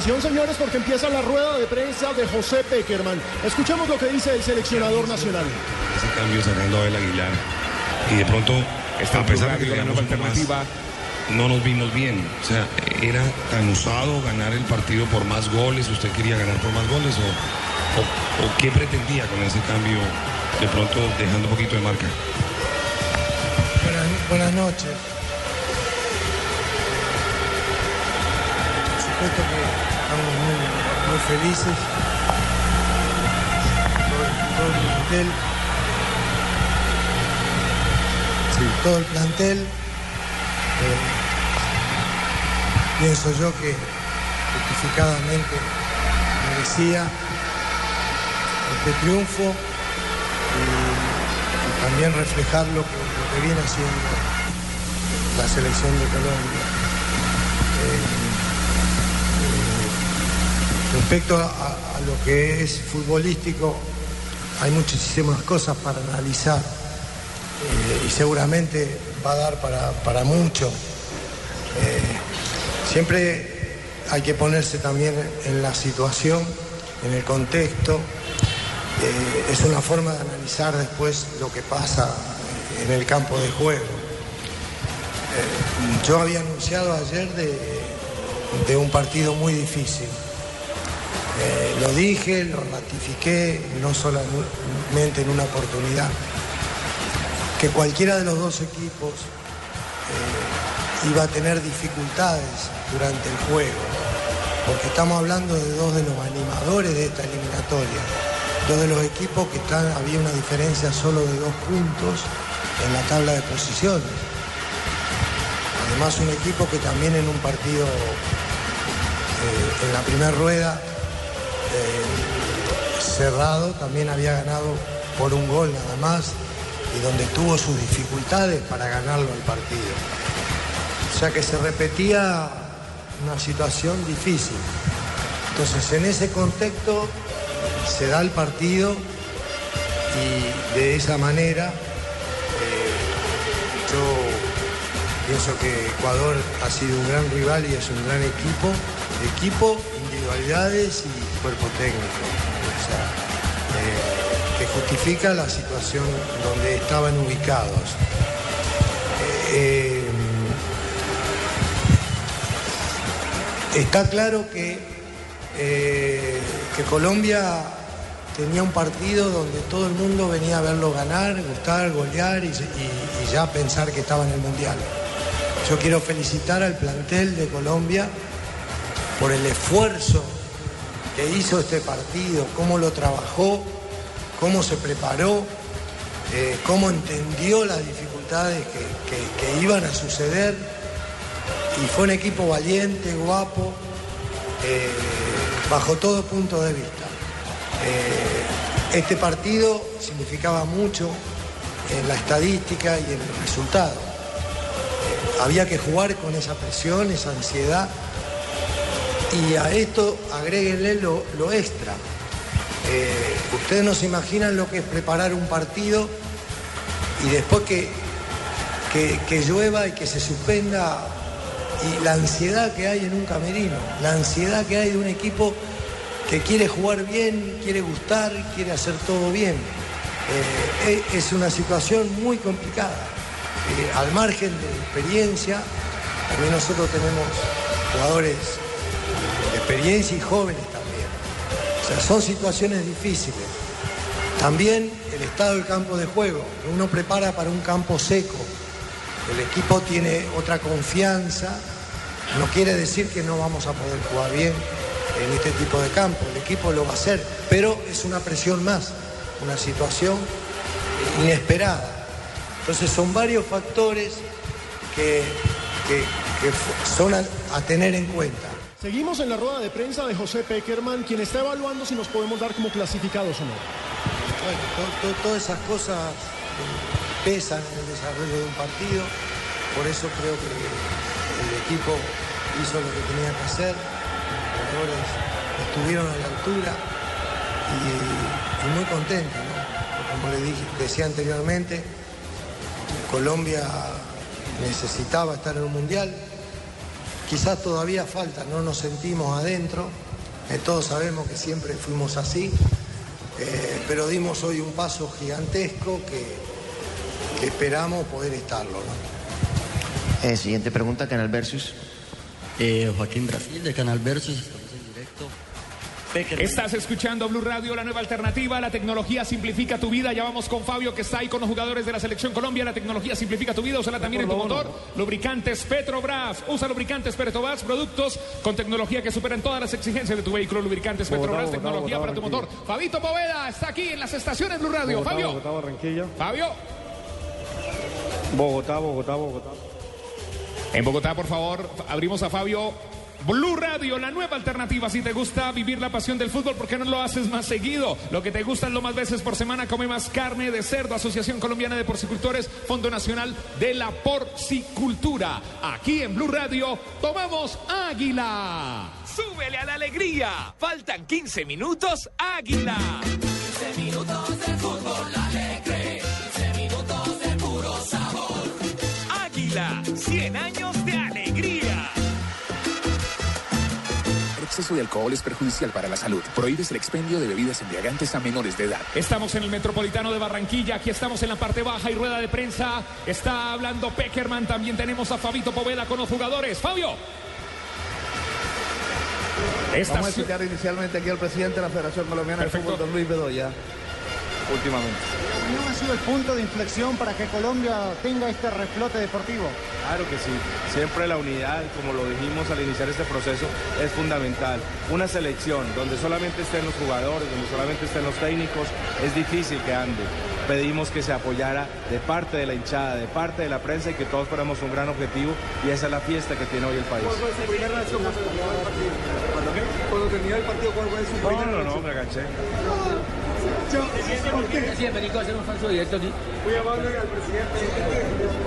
Atención, señores, porque empieza la rueda de prensa de José Peckerman. Escuchemos lo que dice el seleccionador nacional. Ese cambio sacando a Abel Aguilar. Y de pronto, a pesar de que ganamos alternativa, no nos vimos bien. O sea, era tan usado ganar el partido por más goles. ¿Usted quería ganar por más goles? ¿O, o, o qué pretendía con ese cambio? De pronto dejando un poquito de marca. Buenas, buenas noches. Por supuesto que estamos muy, muy felices. Todo, el plantel. Sí, todo el plantel. Eh, pienso yo que justificadamente merecía este triunfo y, también reflejar lo que, viene haciendo la selección de Colombia. Eh, respecto a, lo que es futbolístico, hay muchísimas cosas para analizar eh, y seguramente va a dar para, para mucho. siempre hay que ponerse también en la situación, en el contexto, eh, es una forma de analizar después lo que pasa en el campo de juego. Eh, yo había anunciado ayer de, de un partido muy difícil. Eh, lo dije, lo ratifiqué, no solamente en una oportunidad, que cualquiera de los dos equipos iba a tener dificultades durante el juego, porque estamos hablando de dos de los animadores de esta eliminatoria dos de los equipos que están, había una diferencia solo de dos puntos en la tabla de posiciones. Además un equipo que también en un partido eh, en la primera rueda eh, cerrado también había ganado por un gol nada más y donde tuvo sus dificultades para ganarlo el partido. O sea que se repetía una situación difícil. Entonces en ese contexto se da el partido y de esa manera eh, yo pienso que Ecuador ha sido un gran rival y es un gran equipo, equipo, individualidades y cuerpo técnico. O sea, eh, que justifica la situación donde estaban ubicados. Eh, está claro que, que Colombia tenía un partido donde todo el mundo venía a verlo ganar, gustar, golear y, ya pensar que estaba en el Mundial. Yo quiero felicitar al plantel de Colombia por el esfuerzo hizo este partido, cómo lo trabajó, cómo se preparó, eh, cómo entendió las dificultades que, iban a suceder. Y fue un equipo valiente, guapo, eh, bajo todo punto de vista. Eh, este partido significaba mucho en la estadística y en el resultado. Había que jugar con esa presión, esa ansiedad. Y a esto agréguenle lo, lo extra. Eh, ustedes no se imaginan lo que es preparar un partido y después que, que, llueva y que se suspenda y la ansiedad que hay en un camerino, la ansiedad que hay de un equipo que quiere jugar bien, quiere gustar, quiere hacer todo bien. Eh, es una situación muy complicada. Eh, al margen de experiencia, también nosotros tenemos jugadores y jóvenes también. O sea, son situaciones difíciles. También el estado del campo de juego, uno prepara para un campo seco. El equipo tiene otra confianza, no quiere decir que no vamos a poder jugar bien, en este tipo de campo. El equipo lo va a hacer, pero es una presión más, una situación inesperada. Entonces son varios factores que, son a, tener en cuenta. Seguimos en la rueda de prensa de José Peckerman, quien está evaluando si nos podemos dar como clasificados o no. Bueno, to, to, todas esas cosas pesan en el desarrollo de un partido, por eso creo que el equipo hizo lo que tenía que hacer, jugadores estuvieron a la altura y, muy contentos. ¿no? Como le decía anteriormente, Colombia necesitaba estar en un mundial, quizás todavía falta, no nos sentimos adentro, eh, todos sabemos que siempre fuimos así, eh, pero dimos hoy un paso gigantesco que, esperamos poder estarlo. ¿no? siguiente pregunta, Canal Versus. Joaquín Brasil de Canal Versus. Estás escuchando Blue Radio, la nueva alternativa. La tecnología simplifica tu vida. Ya vamos con Fabio, que está ahí con los jugadores de la selección Colombia. La tecnología simplifica tu vida. Úsala también en tu motor. Lubricantes Petrobras. Usa lubricantes Petrobras, productos con tecnología que superan todas las exigencias de tu vehículo. Lubricantes Petrobras, tecnología para tu motor. Fabito Poveda está aquí en las estaciones Blue Radio. Fabio. Bogotá, Barranquilla. Fabio. Bogotá, Bogotá, Bogotá. En Bogotá, por favor, abrimos a Fabio. Blue Radio, la nueva alternativa. Si te gusta vivir la pasión del fútbol, ¿por qué no lo haces más seguido? Lo que te gusta es lo más veces por semana, come más carne de cerdo. Asociación Colombiana de Porcicultores, Fondo Nacional de la Porcicultura. Aquí en Blue Radio, tomamos Águila. Súbele a la alegría. Faltan 15 minutos, Águila. 15 minutos exceso de alcohol es perjudicial para la salud. Prohíbes el expendio de bebidas embriagantes a menores de edad. Estamos en el Metropolitano de Barranquilla, aquí estamos en la parte baja y rueda de prensa. Está hablando Peckerman, también tenemos a Fabito Poveda con los jugadores. Fabio. Vamos a escuchar inicialmente aquí al presidente de la Federación Colombiana de Fútbol, don Luis Bedoya, últimamente ha sido el punto de inflexión para que Colombia tenga este reflote deportivo? Claro que sí. Siempre la unidad, como lo dijimos al iniciar este proceso, es fundamental. Una selección donde solamente estén los jugadores, donde solamente estén los técnicos, es difícil que ande. Pedimos que se apoyara de parte de la hinchada, de parte de la prensa y que todos fuéramos un gran objetivo y esa es la fiesta que tiene hoy el país. ¿Cuál fue su primera reacción cuando terminó el partido? ¿Cuál fue su primera No, no, no, me agaché.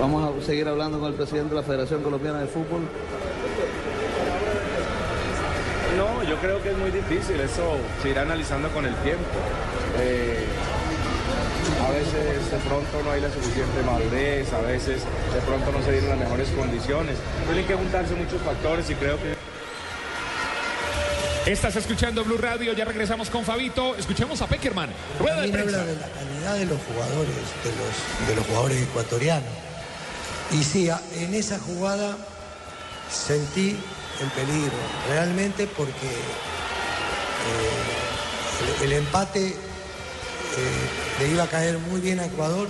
Vamos a seguir hablando con el presidente de la Federación Colombiana de Fútbol. No, yo creo que es muy difícil, eso se irá analizando con el tiempo. Eh, a veces de pronto no hay la suficiente madurez, a veces de pronto no se dieron las mejores condiciones. Tienen que juntarse muchos factores y creo que... Estás escuchando Blue Radio, ya regresamos con Fabito. Escuchemos a Peckerman. Rueda de habla de la calidad de los jugadores, de los, de los jugadores ecuatorianos. Y sí, en esa jugada sentí el peligro, realmente porque eh, el, empate eh, le iba a caer muy bien a Ecuador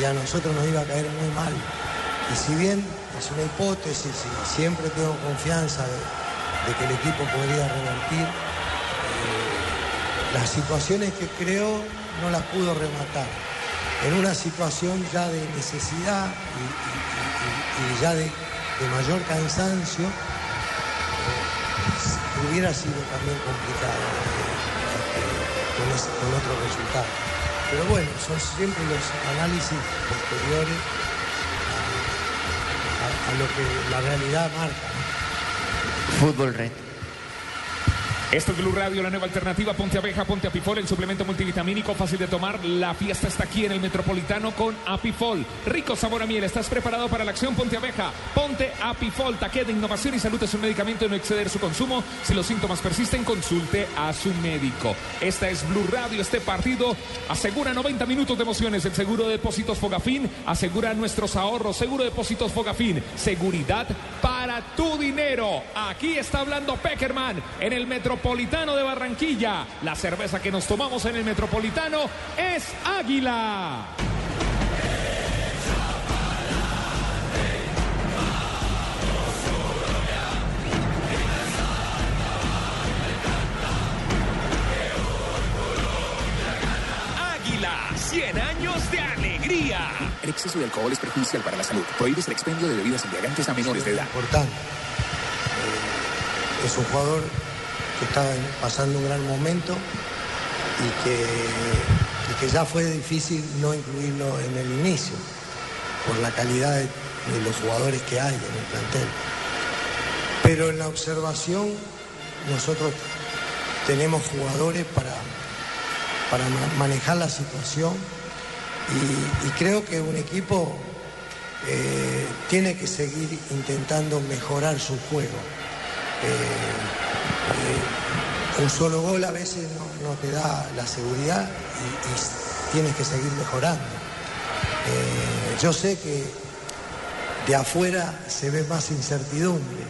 y a nosotros nos iba a caer muy mal. Y si bien es una hipótesis y siempre tengo confianza de de que el equipo podría revertir. Eh, las situaciones que creo no las pudo rematar. En una situación ya de necesidad y, ya de, mayor cansancio, eh, hubiera sido también complicado eh, con, otro resultado. Pero bueno, son siempre los análisis posteriores a lo que la realidad marca. Fútbol Red. Esto es Blue Radio, la nueva alternativa. Ponte abeja, ponte apifol, el suplemento multivitamínico fácil de tomar. La fiesta está aquí en el Metropolitano con apifol. Rico sabor a miel. ¿Estás preparado para la acción? Ponte abeja, ponte apifol. Taque de innovación y salud es un medicamento no exceder su consumo. Si los síntomas persisten, consulte a su médico. Esta es Blue Radio. Este partido asegura 90 minutos de emociones. El seguro de depósitos Fogafín asegura nuestros ahorros. Seguro de depósitos Fogafín. Seguridad para tu dinero. Aquí está hablando Peckerman en el Metropolitano. Metropolitano de Barranquilla. La cerveza que nos tomamos en el Metropolitano es Águila. Águila, 100 años de alegría. El exceso de alcohol es perjudicial para la salud. Prohíbes el expendio de bebidas embriagantes a menores de edad. Importante. Eh, es un jugador que está pasando un gran momento y que, que ya fue difícil no incluirlo en el inicio por la calidad de, los jugadores que hay en el plantel. Pero en la observación nosotros tenemos jugadores para, para manejar la situación y, creo que un equipo eh, tiene que seguir intentando mejorar su juego. Eh, un solo gol a veces no, te da la seguridad y, tienes que seguir mejorando. Eh, yo sé que de afuera se ve más incertidumbre,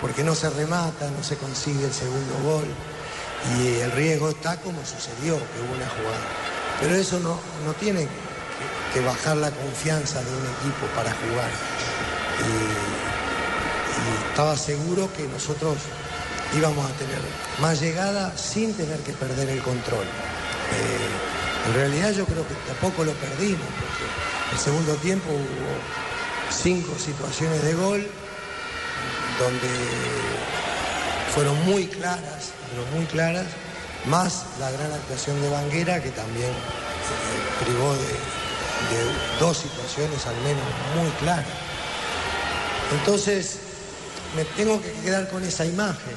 porque no se remata, no se consigue el segundo gol y el riesgo está como sucedió, que hubo una jugada. Pero eso no, no tiene que, bajar la confianza de un equipo para jugar. Y estaba seguro que nosotros íbamos a tener más llegada sin tener que perder el control. Eh, en realidad yo creo que tampoco lo perdimos, porque el segundo tiempo hubo cinco situaciones de gol donde fueron muy claras, pero muy claras, más la gran actuación de Banguera que también eh, privó de dos situaciones al menos muy claras. Entonces, me tengo que quedar con esa imagen.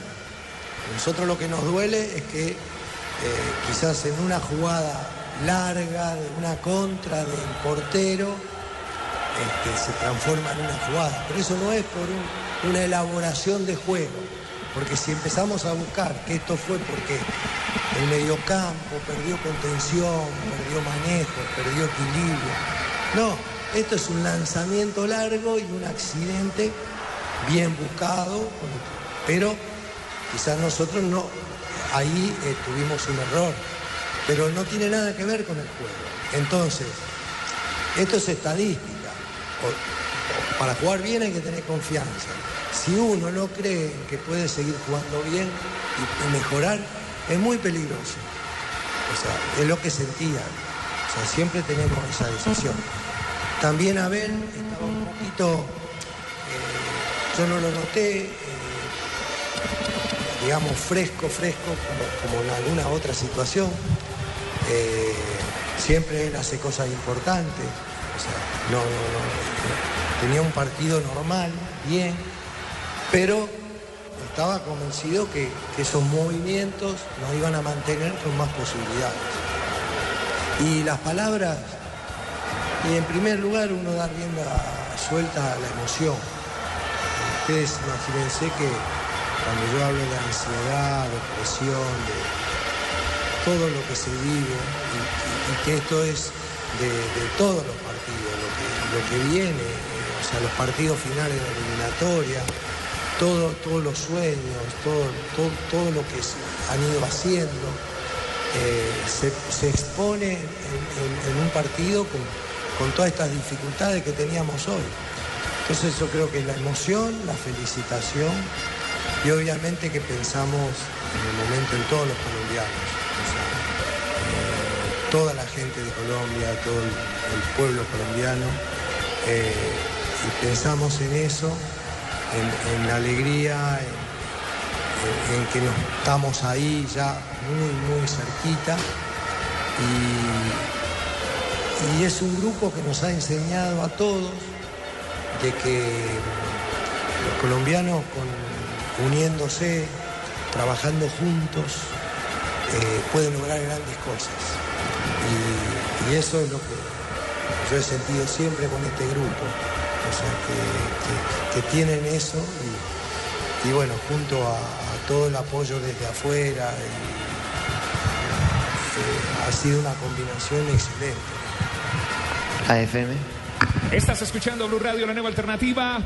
Nosotros lo que nos duele es que eh, quizás en una jugada larga, de una contra del portero, este, se transforma en una jugada. Pero eso no es por un- una elaboración de juego. Porque si empezamos a buscar que esto fue porque el mediocampo perdió contención, perdió manejo, perdió equilibrio. No, esto es un lanzamiento largo y un accidente bien buscado, pero quizás nosotros no, ahí eh, tuvimos un error, pero no tiene nada que ver con el juego. Entonces, esto es estadística. Para jugar bien hay que tener confianza. Si uno no cree que puede seguir jugando bien y, mejorar, es muy peligroso. O sea, es lo que sentía. O sea, siempre tenemos esa decisión. También Abel estaba un poquito, eh, yo no lo noté, digamos, fresco, fresco, como, en alguna otra situación. Eh, siempre él hace cosas importantes. O sea, no. tenía un partido normal, bien, pero estaba convencido que, que esos movimientos nos iban a mantener con más posibilidades. Y las palabras, y en primer lugar uno da rienda suelta a la emoción. Ustedes imagínense que cuando yo hablo de ansiedad, depresión, de todo lo que se vive y, que esto es de, todos los partidos, lo que, viene, eh, o sea, los partidos finales de la eliminatoria, todo, todos los sueños, todo, todo, todo lo que han ido haciendo, eh, se, se expone en un partido con, con todas estas dificultades que teníamos hoy. Entonces yo creo que la emoción, la felicitación y obviamente que pensamos en el momento en todos los colombianos. O sea, eh, toda la gente de Colombia, todo el, pueblo colombiano, eh, y pensamos en eso, en, la alegría, en que nos estamos ahí ya muy, muy cerquita. Y, y es un grupo que nos ha enseñado a todos de que los colombianos con- uniéndose, trabajando juntos, eh, pueden lograr grandes cosas. Y, y eso es lo que yo he sentido siempre con este grupo. O sea, que, que- que tienen eso y, y bueno, junto a, a todo el apoyo desde afuera, y, eh, ha sido una combinación excelente. AFM. Estás escuchando Blue Radio, la nueva alternativa.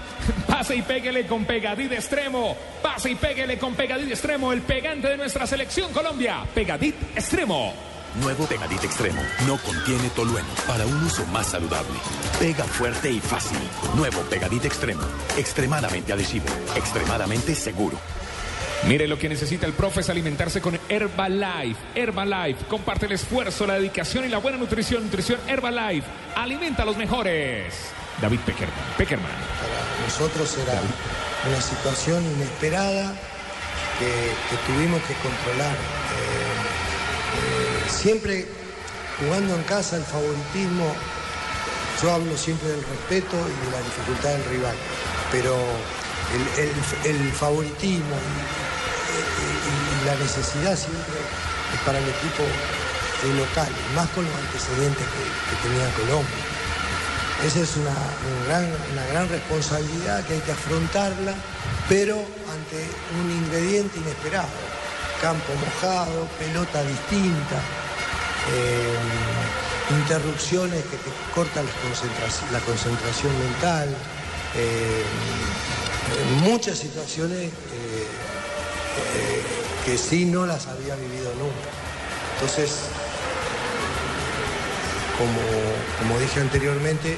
Pase y péguele con Pegadit Extremo. Pase y péguele con Pegadit Extremo, el pegante de nuestra selección Colombia. Pegadit Extremo. Nuevo Pegadit Extremo. No contiene tolueno para un uso más saludable. Pega fuerte y fácil. Nuevo Pegadit Extremo. Extremadamente adhesivo. Extremadamente seguro. Mire lo que necesita el profe es alimentarse con Herbalife. Herbalife comparte el esfuerzo, la dedicación y la buena nutrición. Nutrición Herbalife. Alimenta a los mejores. David Peckerman. Peckerman. Para nosotros era una situación inesperada que, que tuvimos que controlar. Eh, eh, siempre jugando en casa el favoritismo, yo hablo siempre del respeto y de la dificultad del rival, pero el, el- el favoritismo la necesidad siempre es para el equipo eh, local, más con los antecedentes que, tenía Colombia. esa es una, gran, una gran responsabilidad que hay que afrontarla, pero ante un ingrediente inesperado. Campo mojado, pelota distinta, eh, interrupciones que cortan la concentración, mental, eh, muchas situaciones que sí no las había vivido nunca. Entonces, como, dije anteriormente,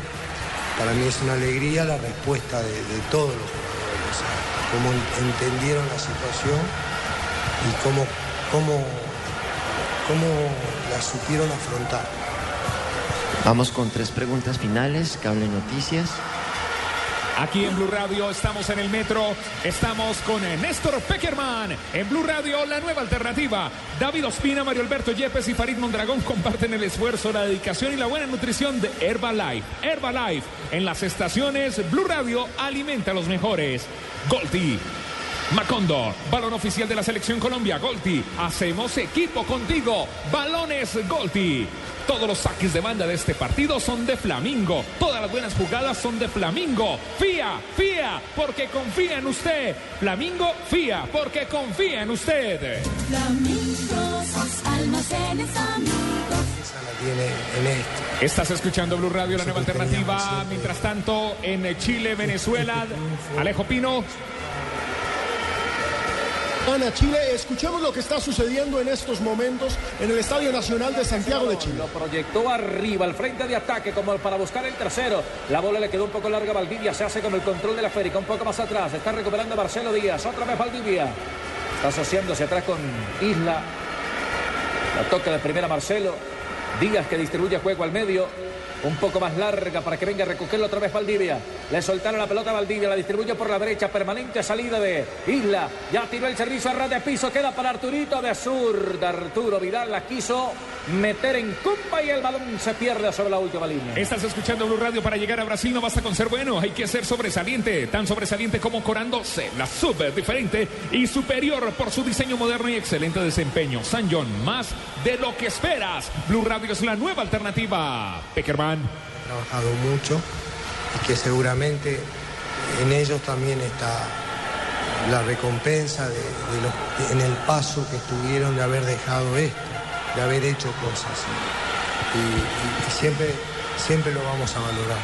para mí es una alegría la respuesta de, todos los jugadores, cómo entendieron la situación y cómo, cómo, cómo la supieron afrontar. Vamos con tres preguntas finales, Cable Noticias. Aquí en Blue Radio estamos en el metro, estamos con Néstor Peckerman. En Blue Radio, la nueva alternativa. David Ospina, Mario Alberto Yepes y Farid Mondragón comparten el esfuerzo, la dedicación y la buena nutrición de Herbalife. Herbalife en las estaciones Blue Radio alimenta a los mejores. Golti. Macondo, balón oficial de la selección Colombia, Golti. Hacemos equipo contigo. Balones Golti. Todos los saques de banda de este partido son de Flamingo. Todas las buenas jugadas son de Flamingo. Fía, fía, porque confía en usted. Flamingo, fía, porque confía en usted. Flamingo, sus almacenes amigos. Estás escuchando Blue Radio, la nueva alternativa. Mientras tanto, en Chile, Venezuela, Alejo Pino. Ana Chile, escuchemos lo que está sucediendo en estos momentos en el Estadio Nacional de Santiago de Chile. Lo proyectó arriba, al frente de ataque, como para buscar el tercero. La bola le quedó un poco larga a Valdivia, se hace con el control de la férica, un poco más atrás. Está recuperando Marcelo Díaz, otra vez Valdivia. Está asociándose atrás con Isla. La toca de primera Marcelo. Díaz que distribuye juego al medio un poco más larga para que venga a recogerlo otra vez Valdivia. Le soltaron la pelota a Valdivia, la distribuyó por la derecha, permanente salida de Isla. Ya tiró el servicio a ras de piso, queda para Arturito de zurda. Arturo Vidal la quiso meter en cumpa y el balón se pierde sobre la última línea. Estás escuchando Blue Radio para llegar a Brasil, no basta con ser bueno, hay que ser sobresaliente, tan sobresaliente como corándose, la super diferente y superior por su diseño moderno y excelente desempeño. San John, más de lo que esperas. Blue Radio es la nueva alternativa. Peckerman. He trabajado mucho y que seguramente en ellos también está la recompensa de, los, en el paso que tuvieron de haber dejado esto, de haber hecho cosas. Y, y siempre, siempre lo vamos a valorar.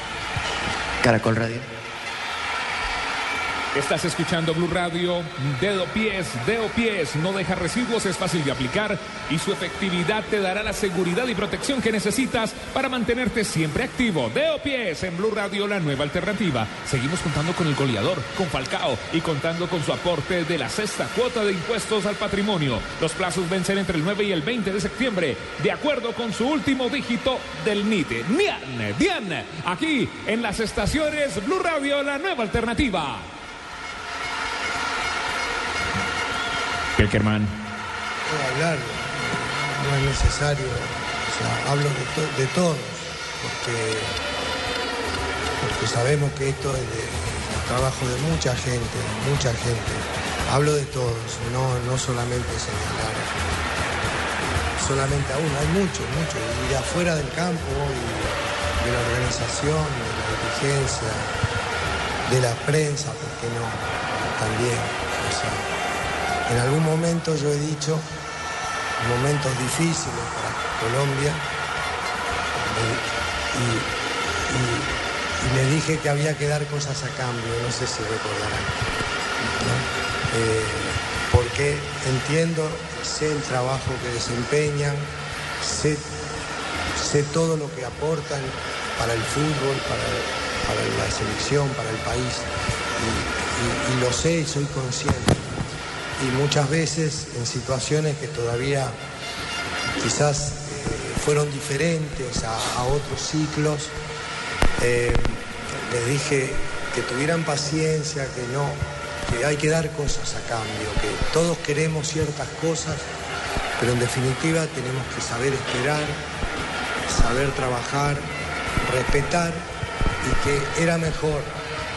Caracol Radio. Estás escuchando Blue Radio. Dedo pies, dedo pies. No deja residuos, es fácil de aplicar y su efectividad te dará la seguridad y protección que necesitas para mantenerte siempre activo. Dedo pies en Blue Radio, la nueva alternativa. Seguimos contando con el goleador, con Falcao y contando con su aporte de la sexta cuota de impuestos al patrimonio. Los plazos vencen entre el 9 y el 20 de septiembre, de acuerdo con su último dígito del NITE. Nian, Dian, aquí en las estaciones Blue Radio, la nueva alternativa. Peckerman. Puedo hablar, no es necesario, o hablo de, todos, porque, porque sabemos que esto es de trabajo de mucha gente, mucha gente. Hablo de todos, no, no solamente señalar solamente a uno, hay muchos, muchos, y de afuera del campo, y de la organización, de la dirigencia, de la prensa, ¿por qué no? También. En algún momento yo he dicho, momentos difíciles para Colombia, y, le dije que había que dar cosas a cambio, no sé si recordarán. Eh, porque entiendo, sé el trabajo que desempeñan, sé, todo lo que aportan para el fútbol, para, la selección, para el país, y lo sé y soy consciente y muchas veces en situaciones que todavía quizás eh, fueron diferentes a, otros ciclos, eh, les dije que tuvieran paciencia, que no, que hay que dar cosas a cambio, que todos queremos ciertas cosas, pero en definitiva tenemos que saber esperar, saber trabajar, respetar y que era mejor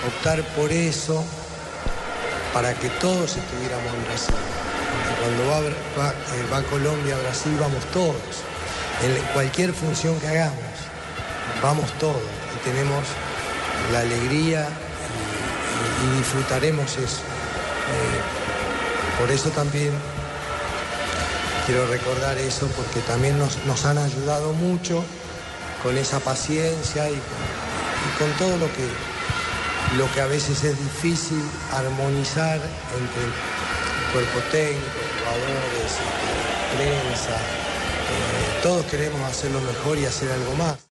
optar por eso para que todos estuviéramos en Brasil. cuando va, eh, va, Colombia a Brasil vamos todos. En cualquier función que hagamos, vamos todos. tenemos la alegría y, y disfrutaremos eso. Eh, por eso también quiero recordar eso, porque también nos, han ayudado mucho con esa paciencia y y con todo lo que, lo que a veces es difícil armonizar entre el cuerpo técnico, jugadores, prensa. Eh, todos queremos hacerlo mejor y hacer algo más.